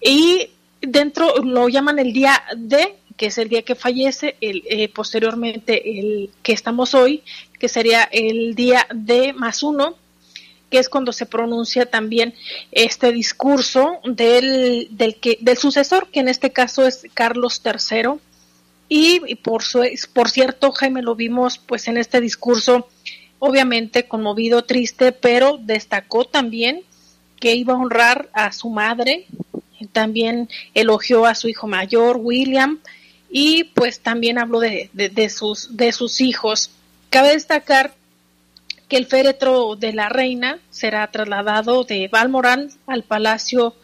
Y dentro lo llaman el día D, que es el día que fallece, el, eh, posteriormente el que estamos hoy, que sería el día D más uno, que es cuando se pronuncia también este discurso del, del, que, del sucesor, que en este caso es Carlos III. Y, y por, su, por cierto, Jaime, lo vimos pues en este discurso, obviamente conmovido, triste, pero destacó también que iba a honrar a su madre, también elogió a su hijo mayor, William, y pues también habló de, de, de sus, de sus hijos. Cabe destacar que el féretro de la reina será trasladado de Balmoral al Palacio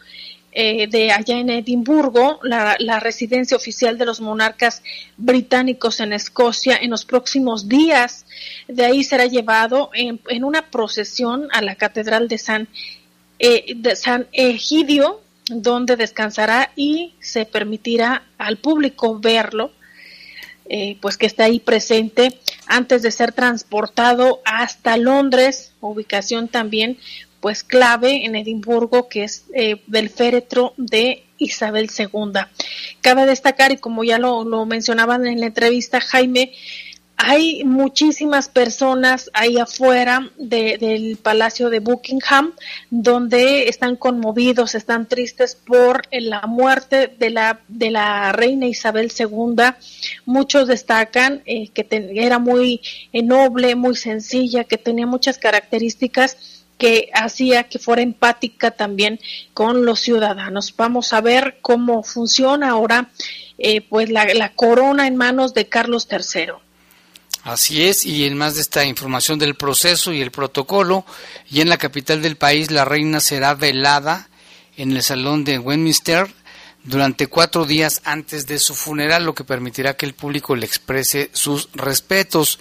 eh, de allá en Edimburgo, la, la, residencia oficial de los monarcas británicos en Escocia, en los próximos días. De ahí será llevado en, en una procesión a la Catedral de San, eh, de San Egidio, donde descansará y se permitirá al público verlo, eh, pues que está ahí presente antes de ser transportado hasta Londres, ubicación también pues clave en Edimburgo, que es eh, del féretro de Isabel II. Cabe destacar, y como ya lo, lo mencionaban en la entrevista, Jaime, hay muchísimas personas ahí afuera de, del Palacio de Buckingham donde están conmovidos, están tristes por la muerte de la, de la reina Isabel II. Muchos destacan eh, que era muy eh, noble, muy sencilla, que tenía muchas características que hacía que fuera empática también con los ciudadanos. Vamos a ver cómo funciona ahora eh, pues la, la corona en manos de Carlos III. Así es, y en más de esta información del proceso y el protocolo, y en la capital del país la reina será velada en el salón de Westminster durante cuatro días antes de su funeral, lo que permitirá que el público le exprese sus respetos.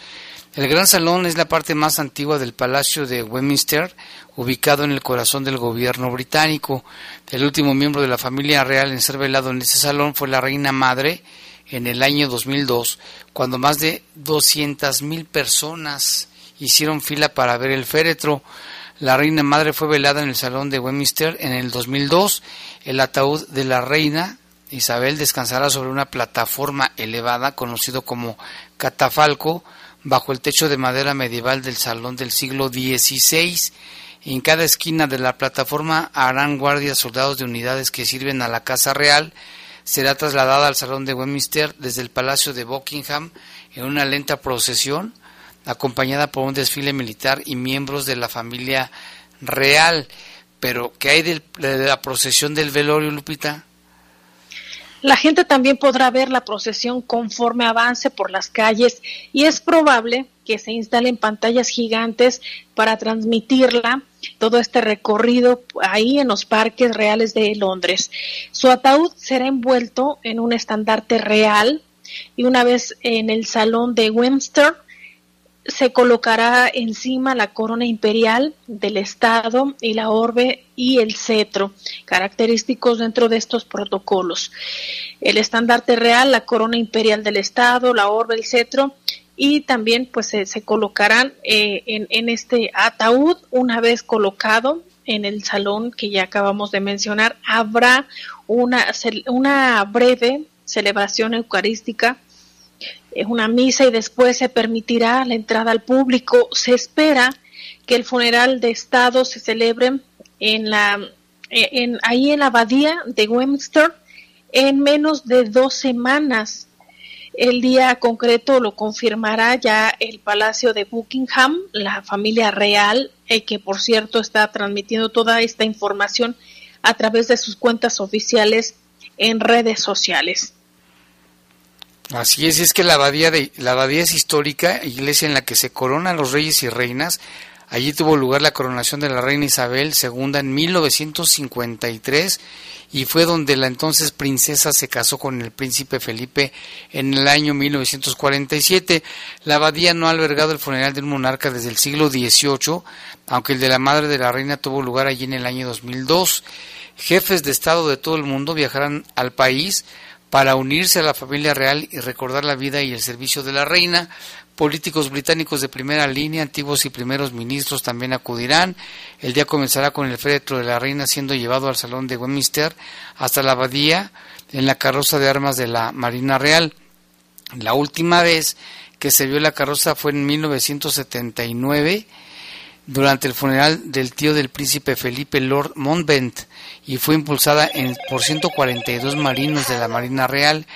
El Gran Salón es la parte más antigua del Palacio de Westminster, ubicado en el corazón del gobierno británico. El último miembro de la familia real en ser velado en este salón fue la reina madre en el año 2002, cuando más de 200.000 personas hicieron fila para ver el féretro. La reina madre fue velada en el salón de Westminster en el 2002. El ataúd de la reina Isabel descansará sobre una plataforma elevada conocido como catafalco bajo el techo de madera medieval del salón del siglo XVI. En cada esquina de la plataforma harán guardias soldados de unidades que sirven a la Casa Real. Será trasladada al salón de Westminster desde el Palacio de Buckingham en una lenta procesión acompañada por un desfile militar y miembros de la familia real. Pero, ¿qué hay de la procesión del velorio, Lupita? La gente también podrá ver la procesión conforme avance por las calles y es probable que se instalen pantallas gigantes para transmitirla todo este recorrido ahí en los parques reales de Londres. Su ataúd será envuelto en un estandarte real y una vez en el salón de Westminster se colocará encima la corona imperial del Estado y la orbe y el cetro, característicos dentro de estos protocolos. El estandarte real, la corona imperial del Estado, la orbe, el cetro y también pues se, colocarán eh, en, este ataúd una vez colocado en el salón que ya acabamos de mencionar habrá una, una breve celebración eucarística es una misa y después se permitirá la entrada al público. Se espera que el funeral de Estado se celebre en la, en, ahí en la abadía de Westminster en menos de dos semanas. El día concreto lo confirmará ya el Palacio de Buckingham, la familia real, eh, que por cierto está transmitiendo toda esta información a través de sus cuentas oficiales en redes sociales. Así es, es que la abadía, de, la abadía es histórica, iglesia en la que se coronan los reyes y reinas. Allí tuvo lugar la coronación de la reina Isabel II en 1953 y fue donde la entonces princesa se casó con el príncipe Felipe en el año 1947. La abadía no ha albergado el funeral de un monarca desde el siglo XVIII, aunque el de la madre de la reina tuvo lugar allí en el año 2002. Jefes de Estado de todo el mundo viajarán al país para unirse a la familia real y recordar la vida y el servicio de la reina. Políticos británicos de primera línea, antiguos y primeros ministros también acudirán. El día comenzará con el féretro de la reina siendo llevado al salón de Westminster hasta la abadía en la carroza de armas de la Marina Real. La última vez que se vio la carroza fue en 1979 durante el funeral del tío del príncipe Felipe Lord Montbent y fue impulsada en, por 142 marinos de la Marina Real.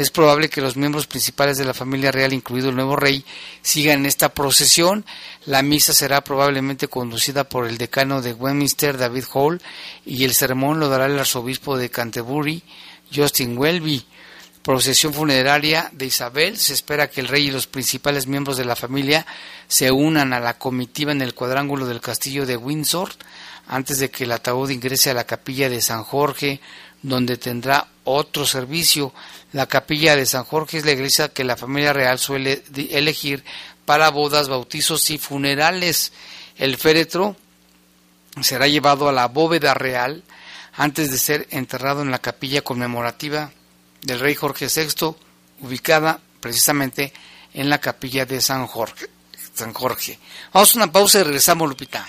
Es probable que los miembros principales de la familia real, incluido el nuevo rey, sigan esta procesión. La misa será probablemente conducida por el decano de Westminster, David Hall, y el sermón lo dará el arzobispo de Canterbury, Justin Welby procesión funeraria de Isabel. Se espera que el rey y los principales miembros de la familia se unan a la comitiva en el cuadrángulo del castillo de Windsor antes de que el ataúd ingrese a la capilla de San Jorge, donde tendrá otro servicio. La capilla de San Jorge es la iglesia que la familia real suele elegir para bodas, bautizos y funerales. El féretro será llevado a la bóveda real antes de ser enterrado en la capilla conmemorativa del rey Jorge VI, ubicada precisamente en la capilla de San Jorge. San Jorge. Vamos a una pausa y regresamos, Lupita.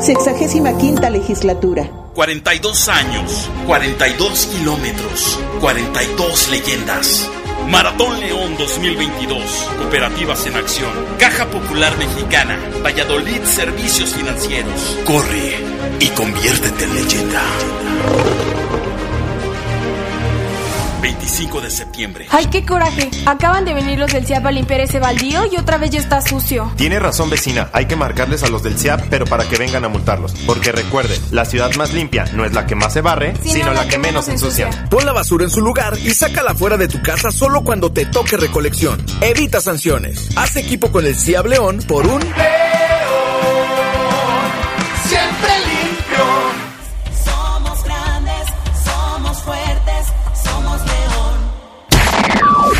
Sexagésima quinta legislatura. 42 años, 42 kilómetros, 42 leyendas. Maratón León 2022. Cooperativas en acción. Caja Popular Mexicana. Valladolid Servicios Financieros. Corre y conviértete en leyenda. 25 de septiembre. ¡Ay, qué coraje! Acaban de venir los del CIAP a limpiar ese baldío y otra vez ya está sucio. Tiene razón vecina, hay que marcarles a los del CIAP, pero para que vengan a multarlos. Porque recuerde, la ciudad más limpia no es la que más se barre, sino, la, que, menos ensucia. Pon la basura en su lugar y sácala fuera de tu casa solo cuando te toque recolección. Evita sanciones. Haz equipo con el CIAP León por un...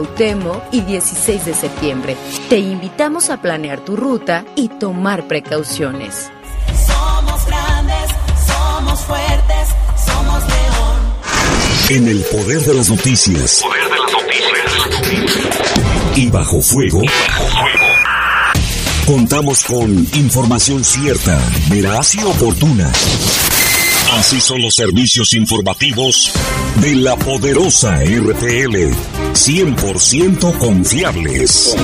Cuauhtémoc y 16 de septiembre. Te invitamos a planear tu ruta y tomar precauciones. Somos grandes, somos fuertes, somos león. En el poder de las noticias. Y bajo fuego. Contamos con información cierta, veraz y oportuna. Así son los servicios informativos de la poderosa RTL. 100% confiables.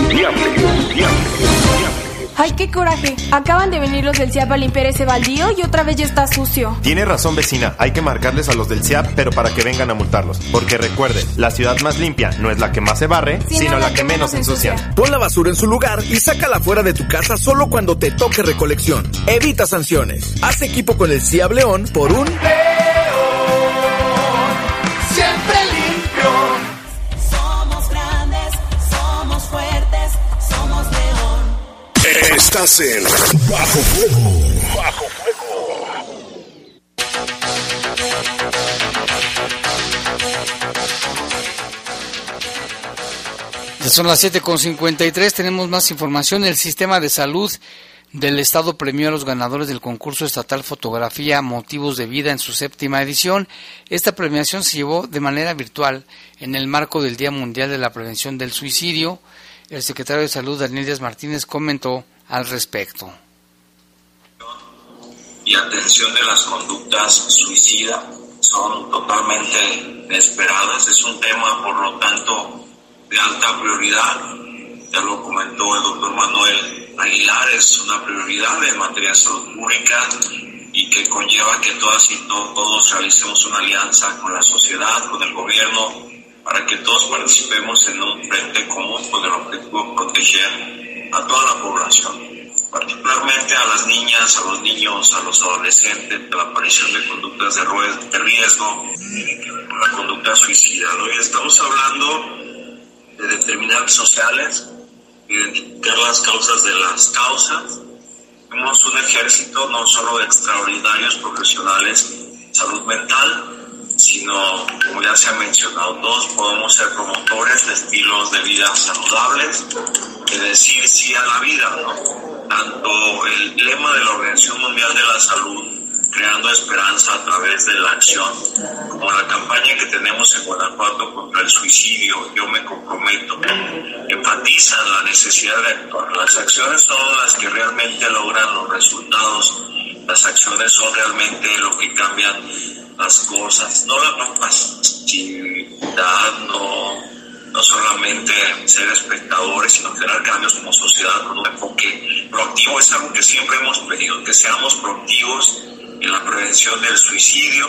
¡Ay, qué coraje! Acaban de venir los del CIAP a limpiar ese baldío y otra vez ya está sucio. Tiene razón vecina, hay que marcarles a los del CIAP, pero para que vengan a multarlos. Porque recuerde, la ciudad más limpia no es la que más se barre, sino, la, que, menos ensucia. Pon la basura en su lugar y sácala fuera de tu casa solo cuando te toque recolección. Evita sanciones. Haz equipo con el CIAP León por un... En Bajo Fuego. Bajo Ya son las 7.53, tenemos más información. El sistema de salud del Estado premió a los ganadores del concurso estatal Fotografía Motivos de Vida en su séptima edición. Esta premiación se llevó de manera virtual en el marco del Día Mundial de la Prevención del Suicidio. El secretario de Salud, Daniel Díaz Martínez, comentó al respecto. y atención de las conductas suicidas son totalmente inesperadas. Es un tema, por lo tanto, de alta prioridad. Ya lo comentó el doctor Manuel Aguilar, es una prioridad en materia de salud pública y que conlleva que todas y to- todos realicemos una alianza con la sociedad, con el gobierno, para que todos participemos en un frente común con el objetivo de proteger a toda la población particularmente a las niñas, a los niños, a los adolescentes, la aparición de conductas de, riesgo, con la conducta suicida. ¿no? Y estamos hablando de determinantes sociales, identificar las causas de las causas. Tenemos un ejército no solo de extraordinarios profesionales salud mental, sino, como ya se ha mencionado, todos podemos ser promotores de estilos de vida saludables, de decir sí a la vida, ¿no? Tanto el lema de la Organización Mundial de la Salud creando esperanza a través de la acción, como la campaña que tenemos en Guanajuato contra el suicidio, Yo me comprometo, enfatizan la necesidad de actuar. Las acciones son las que realmente logran los resultados, las acciones son realmente lo que cambian las cosas, no la pasividad, no, no solamente ser espectadores, sino generar cambios como sociedad con un enfoque proactivo. Es algo que siempre hemos pedido, que seamos proactivos en la prevención del suicidio.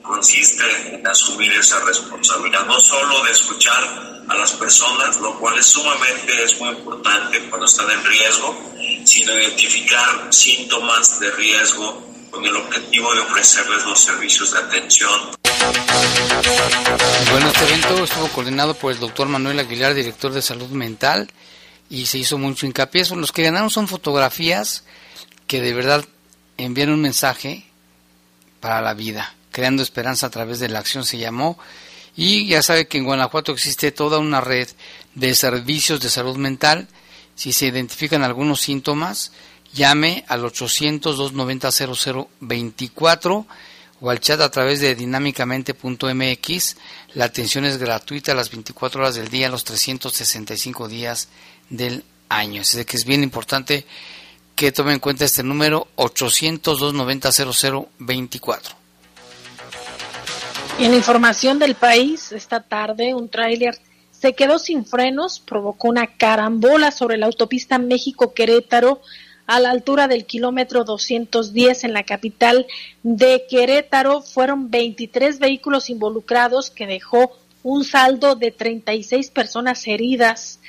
Consiste en asumir esa responsabilidad, no solo de escuchar a las personas, lo cual es sumamente es muy importante cuando están en riesgo, sino identificar síntomas de riesgo con el objetivo de ofrecerles los servicios de atención. Bueno, este evento estuvo coordinado por el doctor Manuel Aguilar, director de salud mental, y se hizo mucho hincapié. Los que ganaron son fotografías que de verdad envían un mensaje para la vida, creando esperanza a través de la acción se llamó. Y ya sabe que en Guanajuato existe toda una red de servicios de salud mental. Si se identifican algunos síntomas, llame al 800-290-0024 o al chat a través de dinámicamente.mx. La atención es gratuita a las 24 horas del día, los 365 días del año. Así que es bien importante que tomen en cuenta este número 800-290-0024. En información del país, esta tarde un tráiler se quedó sin frenos, provocó una carambola sobre la autopista México-Querétaro a la altura del kilómetro 210 en la capital de Querétaro. Fueron 23 vehículos involucrados que dejó un saldo de 36 personas heridas.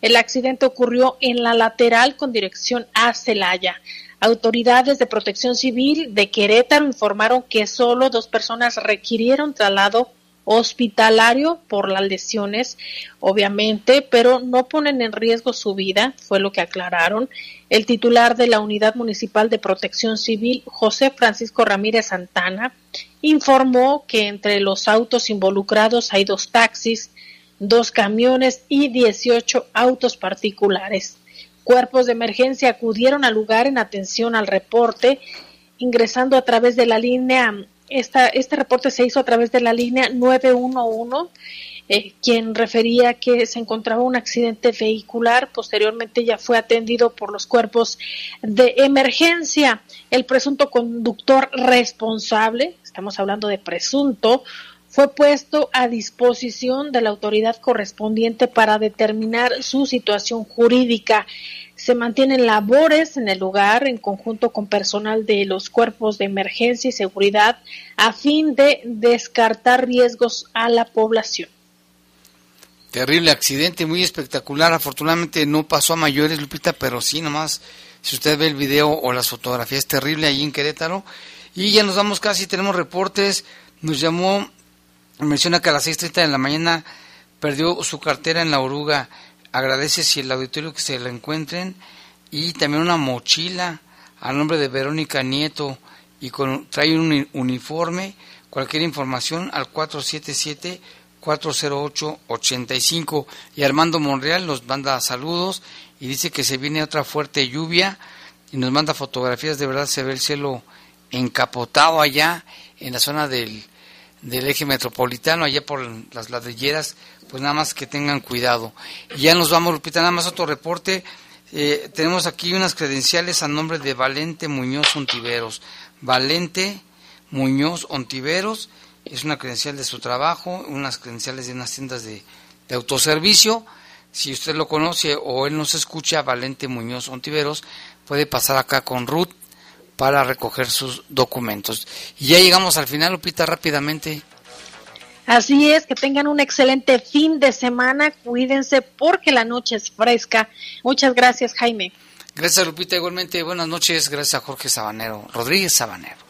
El accidente ocurrió en la lateral con dirección a Celaya. Autoridades de protección civil de Querétaro informaron que solo dos personas requirieron traslado hospitalario por las lesiones, obviamente, pero no ponen en riesgo su vida, fue lo que aclararon. El titular de la Unidad Municipal de Protección Civil, José Francisco Ramírez Santana, informó que entre los autos involucrados hay dos taxis, dos camiones y 18 autos particulares. Cuerpos de emergencia acudieron al lugar en atención al reporte, ingresando a través de la línea este reporte se hizo a través de la línea 911, eh, quien refería que se encontraba un accidente vehicular. Posteriormente ya fue atendido por los cuerpos de emergencia. El presunto conductor responsable, estamos hablando de presunto, fue puesto a disposición de la autoridad correspondiente para determinar su situación jurídica. Se mantienen labores en el lugar en conjunto con personal de los cuerpos de emergencia y seguridad a fin de descartar riesgos a la población. Terrible accidente, muy espectacular. Afortunadamente no pasó a mayores, Lupita, pero sí nomás, si usted ve el video o las fotografías, terrible allí en Querétaro. Y ya nos vamos casi, tenemos reportes. Nos llamó, menciona que a las 6.30 de la mañana perdió su cartera en la oruga. Agradece si el auditorio que se la encuentren. Y también una mochila a nombre de Verónica Nieto. Y con, trae un uniforme, cualquier información al 477 408 85 y Armando Monreal nos manda saludos. Y dice que se viene otra fuerte lluvia. Y nos manda fotografías, de verdad se ve el cielo encapotado allá en la zona del, del eje metropolitano, allá por las ladrilleras, pues nada más que tengan cuidado. Y ya nos vamos, Lupita, nada más otro reporte. Eh, tenemos aquí unas credenciales a nombre de Valente Muñoz Ontiveros. Valente Muñoz Ontiveros es una credencial de su trabajo, unas credenciales de unas tiendas de, de autoservicio. Si usted lo conoce o él nos escucha, Valente Muñoz Ontiveros, puede pasar acá con Ruth para recoger sus documentos. Y ya llegamos al final, Lupita, rápidamente. Así es, que tengan un excelente fin de semana, cuídense porque la noche es fresca. Muchas gracias, Jaime. Gracias, Lupita. Igualmente, buenas noches. Gracias a Jorge Sabanero, Rodríguez Sabanero.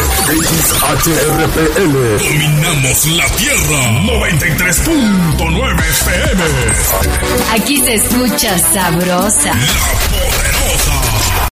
XHRPL. Dominamos la Tierra. 93.9 FM. Aquí se escucha sabrosa. La poderosa.